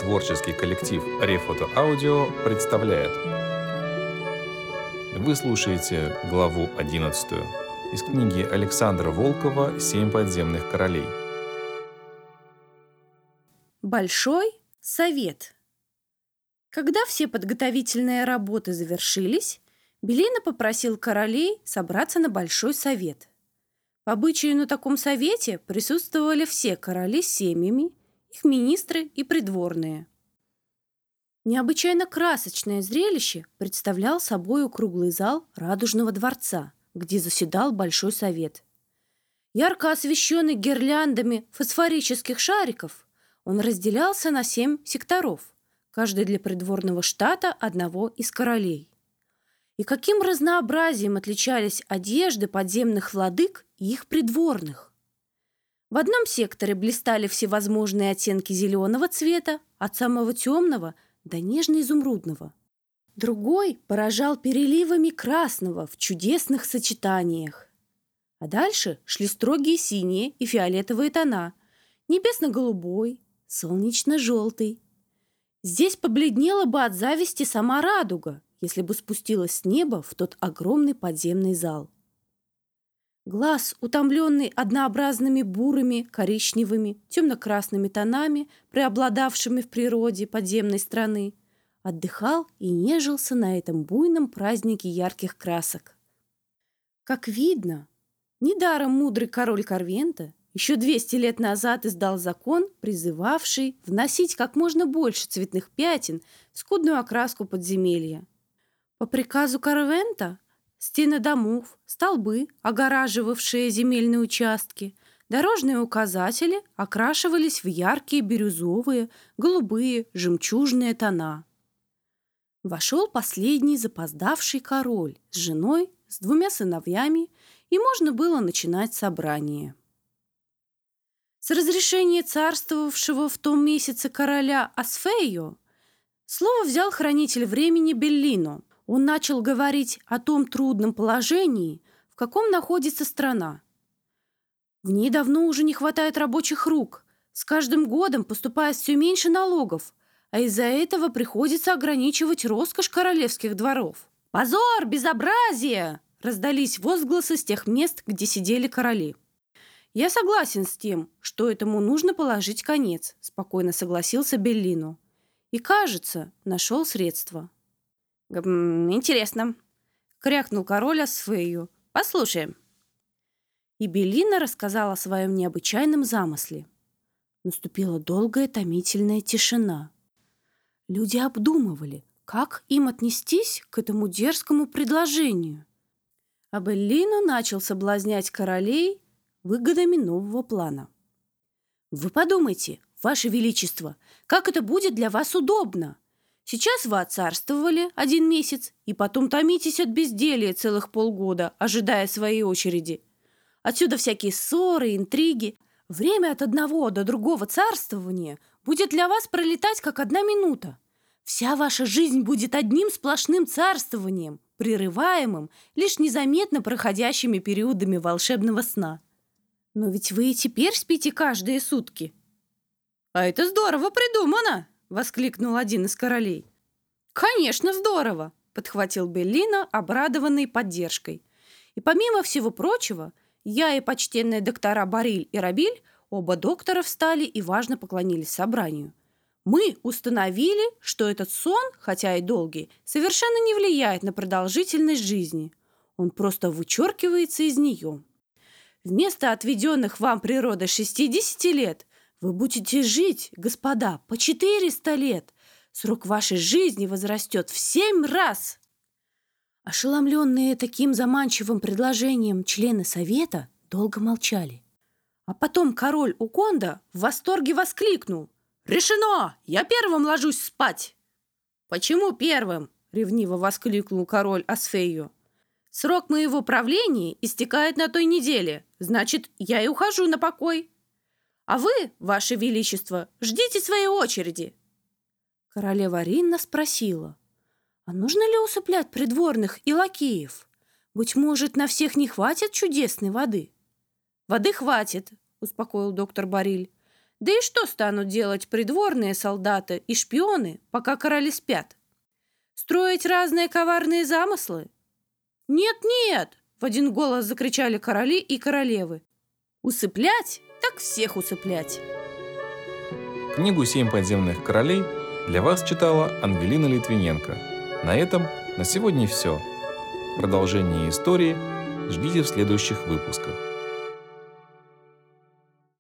Творческий коллектив Рефото Аудио представляет. Вы слушаете главу 11 из книги Александра Волкова «Семь подземных королей». Большой совет. Когда все подготовительные работы завершились, Белина попросил королей собраться на большой совет. По обычаю на таком совете присутствовали все короли с семьями, их министры и придворные. Необычайно красочное зрелище представлял собой круглый зал Радужного дворца, где заседал Большой совет. Ярко освещенный гирляндами фосфорических шариков, он разделялся на семь секторов, каждый для придворного штата одного из королей. И каким разнообразием отличались одежды подземных владык и их придворных. В одном секторе блистали всевозможные оттенки зеленого цвета, от самого темного до нежно-изумрудного. Другой поражал переливами красного в чудесных сочетаниях. А дальше шли строгие синие и фиолетовые тона, небесно-голубой, солнечно-желтый. Здесь побледнела бы от зависти сама радуга, если бы спустилась с неба в тот огромный подземный зал. Глаз, утомленный однообразными бурыми, коричневыми, темно-красными тонами, преобладавшими в природе подземной страны, отдыхал и нежился на этом буйном празднике ярких красок. Как видно, недаром мудрый король Карвента еще 200 лет назад издал закон, призывавший вносить как можно больше цветных пятен в скудную окраску подземелья. По приказу Карвента стены домов, столбы, огораживавшие земельные участки, дорожные указатели окрашивались в яркие бирюзовые, голубые, жемчужные тона. Вошел последний запоздавший король с женой, с двумя сыновьями, и можно было начинать собрание. С разрешения царствовавшего в том месяце короля Асфею слово взял хранитель времени Беллино – он начал говорить о том трудном положении, в каком находится страна. В ней давно уже не хватает рабочих рук. С каждым годом поступает все меньше налогов, а из-за этого приходится ограничивать роскошь королевских дворов. «Позор! Безобразие!» раздались возгласы с тех мест, где сидели короли. «Я согласен с тем, что этому нужно положить конец», спокойно согласился Беллину. И, кажется, нашел средства. «Интересно», — крякнул король Асфею. «Послушаем». И Белина рассказала о своем необычайном замысле. Наступила долгая томительная тишина. Люди обдумывали, как им отнестись к этому дерзкому предложению. А Беллину начал соблазнять королей выгодами нового плана. «Вы подумайте, Ваше Величество, как это будет для вас удобно!» Сейчас вы отцарствовали один месяц, и потом томитесь от безделия целых полгода, ожидая своей очереди. Отсюда всякие ссоры, интриги. Время от одного до другого царствования будет для вас пролетать как одна минута. Вся ваша жизнь будет одним сплошным царствованием, прерываемым лишь незаметно проходящими периодами волшебного сна. Но ведь вы и теперь спите каждые сутки. А это здорово придумано, воскликнул один из королей. «Конечно, здорово!» – подхватил Беллина, обрадованный поддержкой. И помимо всего прочего, я и почтенные доктора Бариль и Рабиль, оба доктора встали и важно поклонились собранию. Мы установили, что этот сон, хотя и долгий, совершенно не влияет на продолжительность жизни. Он просто вычеркивается из нее. Вместо отведенных вам природой 60 лет вы будете жить, господа, по 400 лет. Срок вашей жизни возрастет в семь раз. Ошеломленные таким заманчивым предложением члены совета долго молчали. А потом король Уконда в восторге воскликнул. «Решено! Я первым ложусь спать!» «Почему первым?» — ревниво воскликнул король Асфею. «Срок моего правления истекает на той неделе. Значит, я и ухожу на покой». А вы, ваше величество, ждите своей очереди. Королева Ринна спросила, а нужно ли усыплять придворных и лакеев? Быть может, на всех не хватит чудесной воды? Воды хватит, успокоил доктор Бариль. Да и что станут делать придворные солдаты и шпионы, пока короли спят? Строить разные коварные замыслы? Нет-нет, в один голос закричали короли и королевы. Усыплять? Всех усыплять. Книгу «Семь подземных королей» для вас читала Ангелина Литвиненко. На этом на сегодня все. Продолжение истории ждите в следующих выпусках.